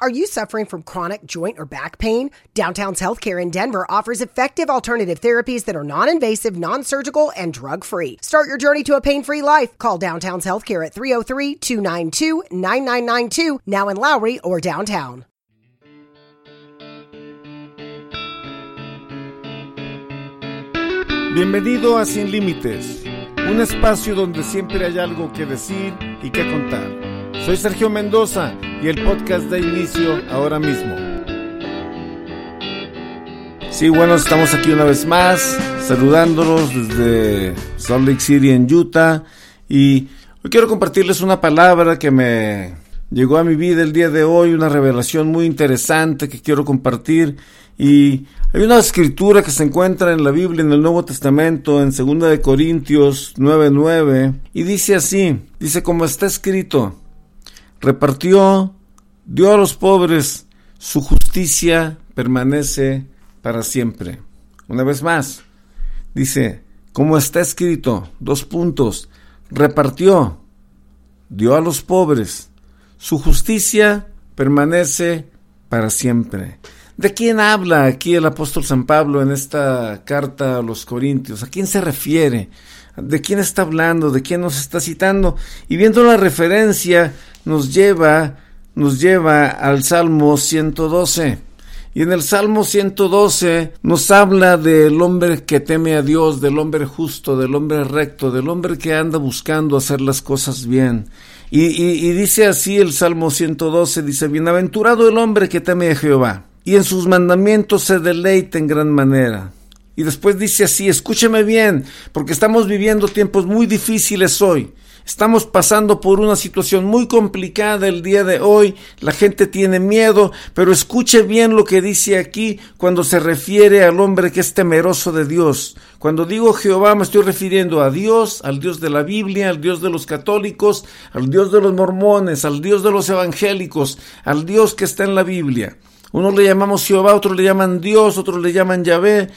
Are you suffering from chronic joint or back pain? Downtown's Healthcare in Denver offers effective alternative therapies that are non invasive, non surgical, and drug free. Start your journey to a pain free life. Call Downtown's Healthcare at 303 292 9992, now in Lowry or downtown. Bienvenido a Sin Límites, un espacio donde siempre hay algo que decir y que contar. Soy Sergio Mendoza y el podcast da inicio ahora mismo. Sí, bueno, estamos aquí una vez más, saludándolos desde Salt Lake City en Utah y hoy quiero compartirles una palabra que me llegó a mi vida el día de hoy, una revelación muy interesante que quiero compartir y hay una escritura que se encuentra en la Biblia, en el Nuevo Testamento, en 2 de Corintios 9:9, y dice así, dice como está escrito, repartió, dio a los pobres, su justicia permanece para siempre. Una vez más, dice, como está escrito, dos puntos, repartió, dio a los pobres, su justicia permanece para siempre. ¿De quién habla aquí el apóstol San Pablo en esta carta a los Corintios? ¿A quién se refiere? ¿De quién está hablando? ¿De quién nos está citando? Y viendo la referencia nos lleva nos lleva al Salmo 112. Y en el Salmo 112 nos habla del hombre que teme a Dios, del hombre justo, del hombre recto, del hombre que anda buscando hacer las cosas bien. Y, y, y dice así el Salmo 112, dice, Bienaventurado el hombre que teme a Jehová y en sus mandamientos se deleita en gran manera. Y después dice así, escúcheme bien, porque estamos viviendo tiempos muy difíciles hoy. Estamos pasando por una situación muy complicada el día de hoy. La gente tiene miedo, pero escuche bien lo que dice aquí cuando se refiere al hombre que es temeroso de Dios. Cuando digo Jehová me estoy refiriendo a Dios, al Dios de la Biblia, al Dios de los católicos, al Dios de los mormones, al Dios de los evangélicos, al Dios que está en la Biblia. Uno le llamamos Jehová, otros le llaman Dios, otros le llaman Yahvé,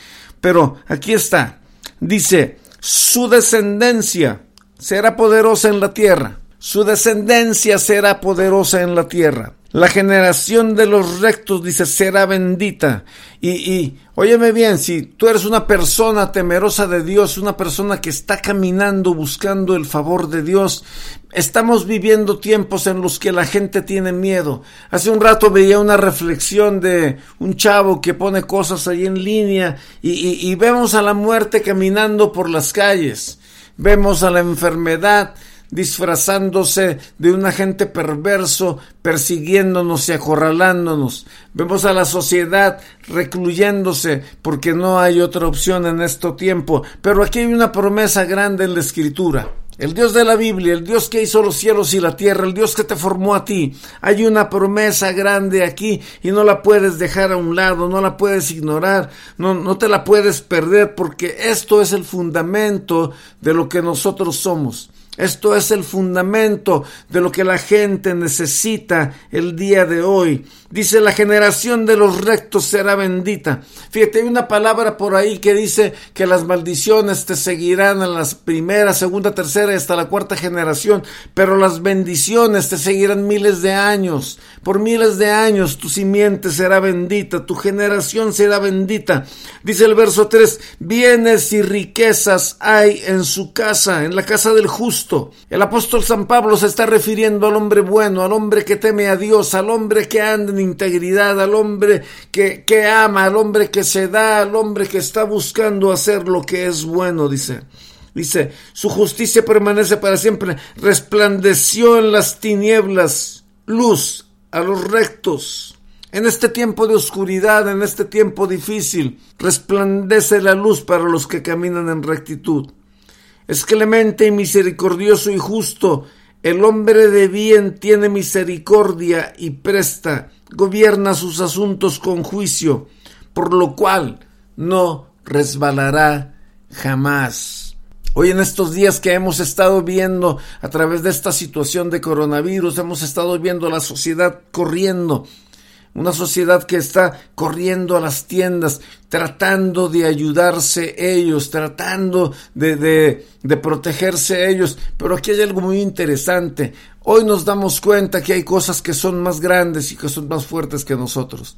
pero aquí está. Dice, su descendencia será poderosa en la tierra. Su descendencia será poderosa en la tierra. La generación de los rectos, dice, será bendita. Y, y, óyeme bien, si tú eres una persona temerosa de Dios, una persona que está caminando buscando el favor de Dios, estamos viviendo tiempos en los que la gente tiene miedo. Hace un rato veía una reflexión de un chavo que pone cosas ahí en línea y, y, y vemos a la muerte caminando por las calles. Vemos a la enfermedad disfrazándose de un agente perverso, persiguiéndonos y acorralándonos. Vemos a la sociedad recluyéndose porque no hay otra opción en este tiempo. Pero aquí hay una promesa grande en la escritura. El Dios de la Biblia, el Dios que hizo los cielos y la tierra, el Dios que te formó a ti. Hay una promesa grande aquí y no la puedes dejar a un lado, no la puedes ignorar, no, no te la puedes perder porque esto es el fundamento de lo que nosotros somos. Esto es el fundamento de lo que la gente necesita el día de hoy. Dice, la generación de los rectos será bendita. Fíjate, hay una palabra por ahí que dice que las maldiciones te seguirán en las primera, segunda, tercera y hasta la cuarta generación, pero las bendiciones te seguirán miles de años. Por miles de años tu simiente será bendita, tu generación será bendita. Dice el verso 3, bienes y riquezas hay en su casa, en la casa del justo. El apóstol San Pablo se está refiriendo al hombre bueno, al hombre que teme a Dios, al hombre que anda integridad, al hombre que, que ama, al hombre que se da, al hombre que está buscando hacer lo que es bueno, dice. Dice, su justicia permanece para siempre. Resplandeció en las tinieblas luz a los rectos. En este tiempo de oscuridad, en este tiempo difícil, resplandece la luz para los que caminan en rectitud. Es clemente y misericordioso y justo. El hombre de bien tiene misericordia y presta, gobierna sus asuntos con juicio, por lo cual no resbalará jamás. Hoy en estos días que hemos estado viendo a través de esta situación de coronavirus, hemos estado viendo la sociedad corriendo, una sociedad que está corriendo a las tiendas, tratando de ayudarse ellos, tratando de, de, de, protegerse ellos. Pero aquí hay algo muy interesante. Hoy nos damos cuenta que hay cosas que son más grandes y que son más fuertes que nosotros.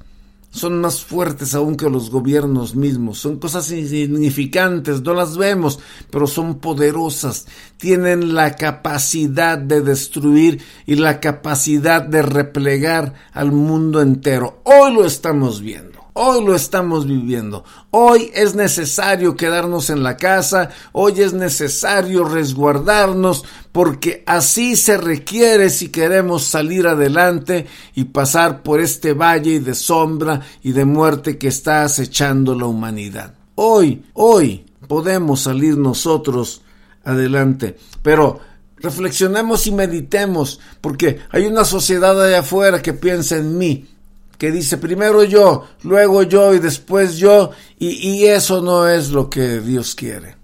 Son más fuertes aún que los gobiernos mismos. Son cosas insignificantes, no las vemos, pero son poderosas. Tienen la capacidad de destruir y la capacidad de replegar al mundo entero. Hoy lo estamos viendo. Hoy lo estamos viviendo. Hoy es necesario quedarnos en la casa. Hoy es necesario resguardarnos porque así se requiere si queremos salir adelante y pasar por este valle de sombra y de muerte que está acechando la humanidad. Hoy, hoy podemos salir nosotros adelante. Pero reflexionemos y meditemos porque hay una sociedad allá afuera que piensa en mí que dice primero yo, luego yo y después yo, y, eso no es lo que Dios quiere.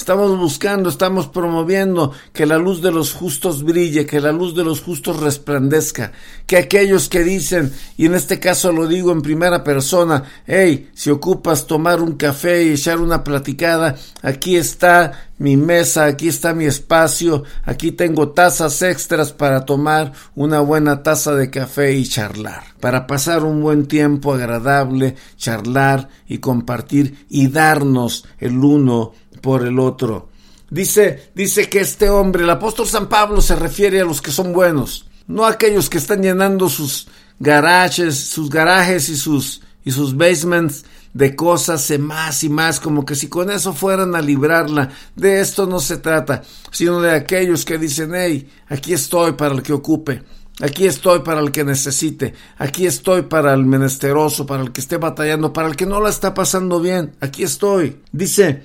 Estamos buscando, estamos promoviendo que la luz de los justos brille, que la luz de los justos resplandezca, que aquellos que dicen, y en este caso lo digo en primera persona, hey, si ocupas tomar un café y echar una platicada, aquí está mi mesa, aquí está mi espacio, aquí tengo tazas extras para tomar una buena taza de café y charlar, para pasar un buen tiempo agradable, charlar y compartir y darnos el uno por el otro. Dice, dice que este hombre, el apóstol San Pablo, se refiere a los que son buenos, no a aquellos que están llenando sus garajes, sus garajes y sus, y sus basements de cosas más y más, como que si con eso fueran a librarla. De esto no se trata, sino de aquellos que dicen, hey, aquí estoy para el que ocupe. Aquí estoy para el que necesite, aquí estoy para el menesteroso, para el que esté batallando, para el que no la está pasando bien, aquí estoy. Dice,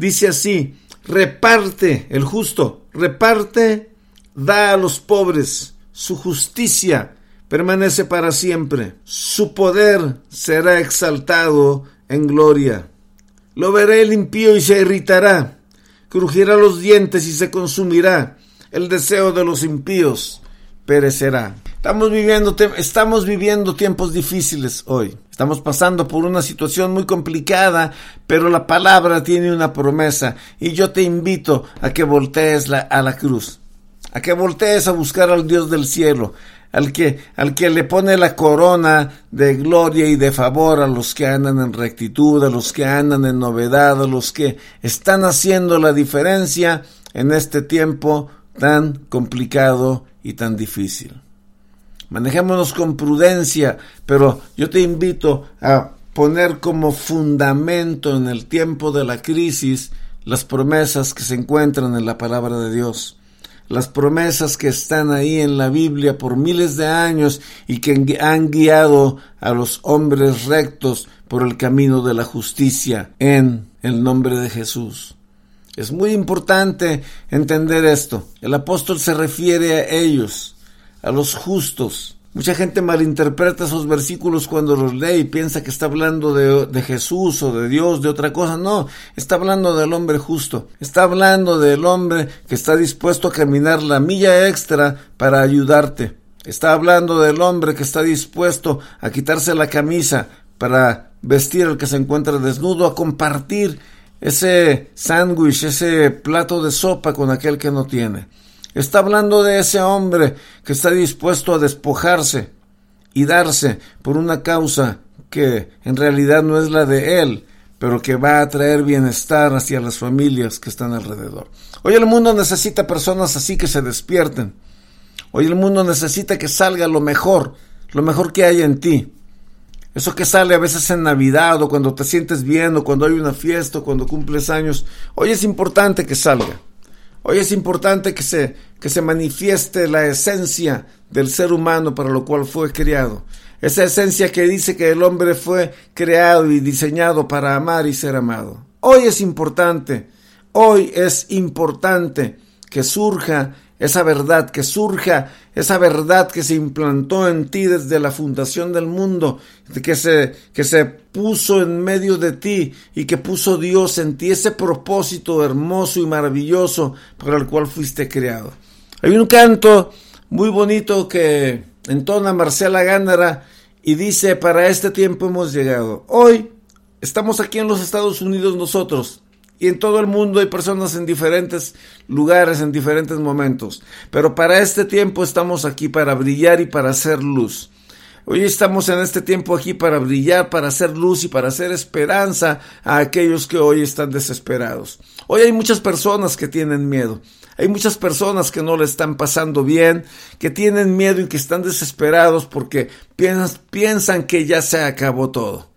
dice así, reparte el justo, reparte, da a los pobres, su justicia permanece para siempre, su poder será exaltado en gloria. Lo veré el impío y se irritará, crujirá los dientes y se consumirá, el deseo de los impíos perecerá. Estamos viviendo, estamos viviendo tiempos difíciles hoy. Estamos pasando por una situación muy complicada, pero la palabra tiene una promesa y yo te invito a que voltees a la cruz, a que voltees a buscar al Dios del cielo, al que, al que le pone la corona de gloria y de favor a los que andan en rectitud, a los que andan en novedad, a los que están haciendo la diferencia en este tiempo tan complicado y tan difícil. Manejémonos con prudencia, pero yo te invito a poner como fundamento en el tiempo de la crisis las promesas que se encuentran en la palabra de Dios, las promesas que están ahí en la Biblia por miles de años y que han guiado a los hombres rectos por el camino de la justicia en el nombre de Jesús. Es muy importante entender esto. El apóstol se refiere a ellos, a los justos. Mucha gente malinterpreta esos versículos cuando los lee y piensa que está hablando de, de, Jesús o de Dios, de otra cosa. No, está hablando del hombre justo. Está hablando del hombre que está dispuesto a caminar la milla extra para ayudarte. Está hablando del hombre que está dispuesto a quitarse la camisa para vestir al que se encuentra desnudo, a compartir ese sándwich, ese plato de sopa con aquel que no tiene. Está hablando de ese hombre que está dispuesto a despojarse y darse por una causa que en realidad no es la de él, pero que va a traer bienestar hacia las familias que están alrededor. Hoy el mundo necesita personas así que se despierten. Hoy el mundo necesita que salga lo mejor, lo mejor que hay en ti. Eso que sale a veces en Navidad o cuando te sientes bien o cuando hay una fiesta o cuando cumples años. Hoy es importante que salga. Hoy es importante que se, que se manifieste la esencia del ser humano para lo cual fue creado. Esa esencia que dice que el hombre fue creado y diseñado para amar y ser amado. Hoy es importante, hoy es importante que surja esa verdad, que surja esa verdad que se implantó en ti desde la fundación del mundo, que se, que se puso en medio de ti y que puso Dios en ti, ese propósito hermoso y maravilloso para el cual fuiste creado. Hay un canto muy bonito que entona Marcela Gándara y dice, para este tiempo hemos llegado. Hoy estamos aquí en los Estados Unidos nosotros Y en todo el mundo hay personas en diferentes lugares, en diferentes momentos. Pero para este tiempo estamos aquí para brillar y para hacer luz. Hoy estamos en este tiempo aquí para brillar, para hacer luz y para hacer esperanza a aquellos que hoy están desesperados. Hoy hay muchas personas que tienen miedo. Hay muchas personas que no le están pasando bien, que tienen miedo y que están desesperados porque piensan, que ya se acabó todo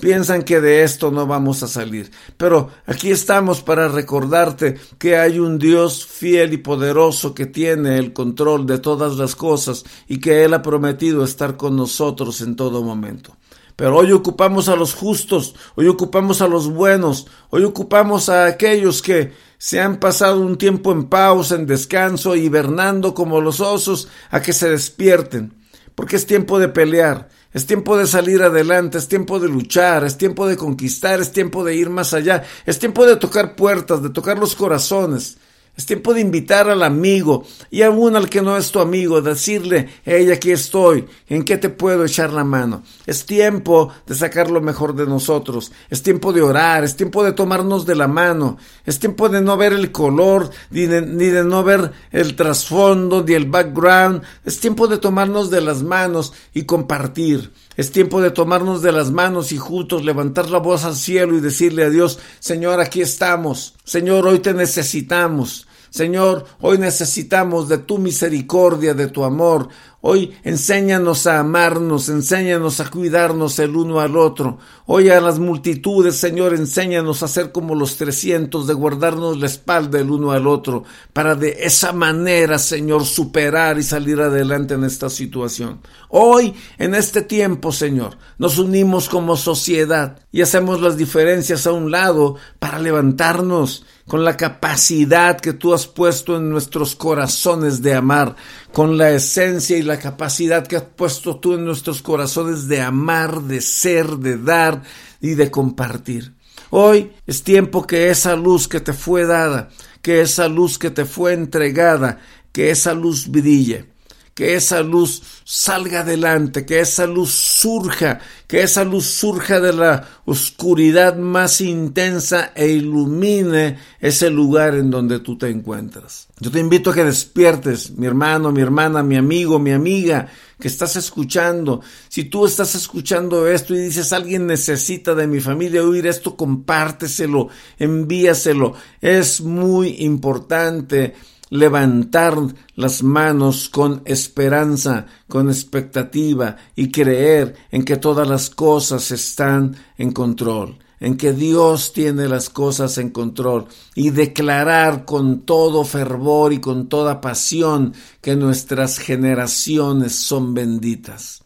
piensan que de esto no vamos a salir. Pero aquí estamos para recordarte que hay un Dios fiel y poderoso que tiene el control de todas las cosas y que Él ha prometido estar con nosotros en todo momento. Pero hoy ocupamos a los justos, hoy ocupamos a los buenos, hoy ocupamos a aquellos que se han pasado un tiempo en pausa, en descanso, hibernando como los osos, a que se despierten, porque es tiempo de pelear, es tiempo de salir adelante, es tiempo de luchar, es tiempo de conquistar, es tiempo de ir más allá, es tiempo de tocar puertas, de tocar los corazones. Es tiempo de invitar al amigo y aún al que no es tu amigo, decirle, hey, aquí estoy, ¿en qué te puedo echar la mano? Es tiempo de sacar lo mejor de nosotros, es tiempo de orar, es tiempo de tomarnos de la mano, es tiempo de no ver el color, ni de, ni de no ver el trasfondo, ni el background, es tiempo de tomarnos de las manos y compartir. Es tiempo de tomarnos de las manos y juntos levantar la voz al cielo y decirle a Dios, Señor, aquí estamos. Señor, hoy te necesitamos. Señor, hoy necesitamos de tu misericordia, de tu amor. Hoy enséñanos a amarnos, enséñanos a cuidarnos el uno al otro. Hoy a las multitudes, Señor, enséñanos a ser como los trescientos, de guardarnos la espalda el uno al otro, para de esa manera, Señor, superar y salir adelante en esta situación. Hoy, en este tiempo, Señor, nos unimos como sociedad y hacemos las diferencias a un lado para levantarnos con la capacidad que tú has puesto en nuestros corazones de amar, con la esencia y la capacidad que has puesto tú en nuestros corazones de amar, de ser, de dar y de compartir. Hoy es tiempo que esa luz que te fue dada, que esa luz que te fue entregada, que esa luz brille que esa luz salga adelante, que esa luz surja, que esa luz surja de la oscuridad más intensa e ilumine ese lugar en donde tú te encuentras. Yo te invito a que despiertes, mi hermano, mi hermana, mi amigo, mi amiga, que estás escuchando. Si tú estás escuchando esto y dices, alguien necesita de mi familia oír esto, compárteselo, envíaselo. Es muy importante levantar las manos con esperanza, con expectativa y creer en que todas las cosas están en control, en que Dios tiene las cosas en control y declarar con todo fervor y con toda pasión que nuestras generaciones son benditas,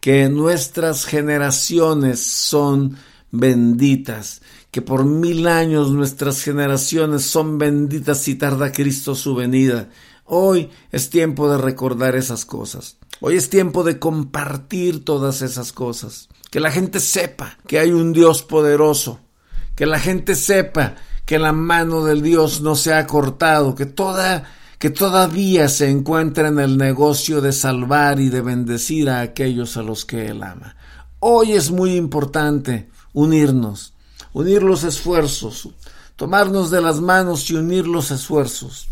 que nuestras generaciones son benditas, que por mil años nuestras generaciones son benditas y tarda Cristo su venida. Hoy es tiempo de recordar esas cosas. Hoy es tiempo de compartir todas esas cosas. Que la gente sepa que hay un Dios poderoso. Que la gente sepa que la mano del Dios no se ha cortado. Que toda que todavía se encuentra en el negocio de salvar y de bendecir a aquellos a los que Él ama. Hoy es muy importante unirnos, unir los esfuerzos, tomarnos de las manos y unir los esfuerzos.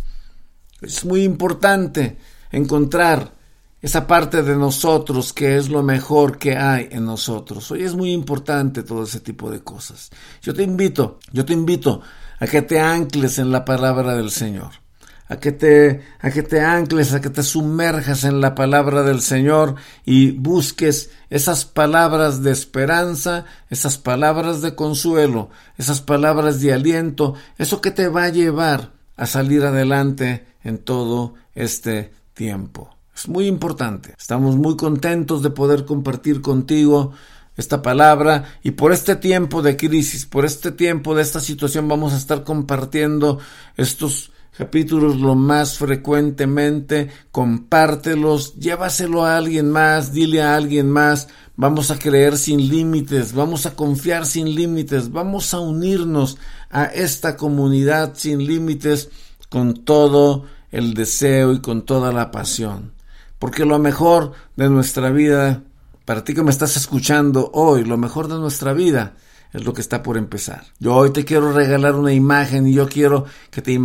Es muy importante encontrar esa parte de nosotros que es lo mejor que hay en nosotros. Hoy es muy importante todo ese tipo de cosas. Yo te invito, yo te invito a que te ancles en la palabra del Señor a que te a que te ancles, a que te sumerjas en la palabra del Señor y busques esas palabras de esperanza, esas palabras de consuelo, esas palabras de aliento, eso que te va a llevar a salir adelante en todo este tiempo. Es muy importante. Estamos muy contentos de poder compartir contigo esta palabra y por este tiempo de crisis, por este tiempo de esta situación vamos a estar compartiendo estos capítulos lo más frecuentemente, compártelos, llévaselo a alguien más, dile a alguien más, vamos a creer sin límites, vamos a confiar sin límites, vamos a unirnos a esta comunidad sin límites con todo el deseo y con toda la pasión. Porque lo mejor de nuestra vida, para ti que me estás escuchando hoy, lo mejor de nuestra vida es lo que está por empezar. Yo hoy te quiero regalar una imagen y yo quiero que te,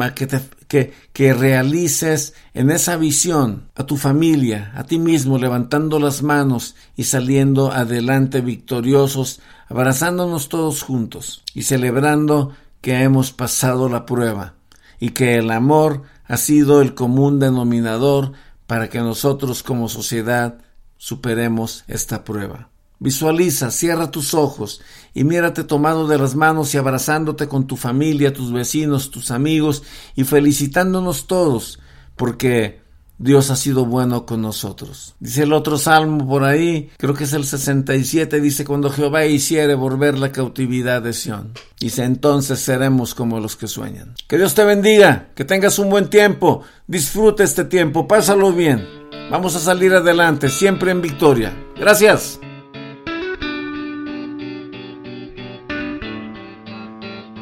que, que realices en esa visión a tu familia, a ti mismo, levantando las manos y saliendo adelante victoriosos, abrazándonos todos juntos y celebrando que hemos pasado la prueba y que el amor ha sido el común denominador para que nosotros como sociedad superemos esta prueba. Visualiza, cierra tus ojos y mírate tomado de las manos y abrazándote con tu familia, tus vecinos, tus amigos y felicitándonos todos porque Dios ha sido bueno con nosotros. Dice el otro salmo por ahí, creo que es el 67, dice, cuando Jehová hiciere volver la cautividad de Sión. Dice, entonces seremos como los que sueñan. Que Dios te bendiga, que tengas un buen tiempo, disfruta este tiempo, pásalo bien. Vamos a salir adelante, siempre en victoria. Gracias.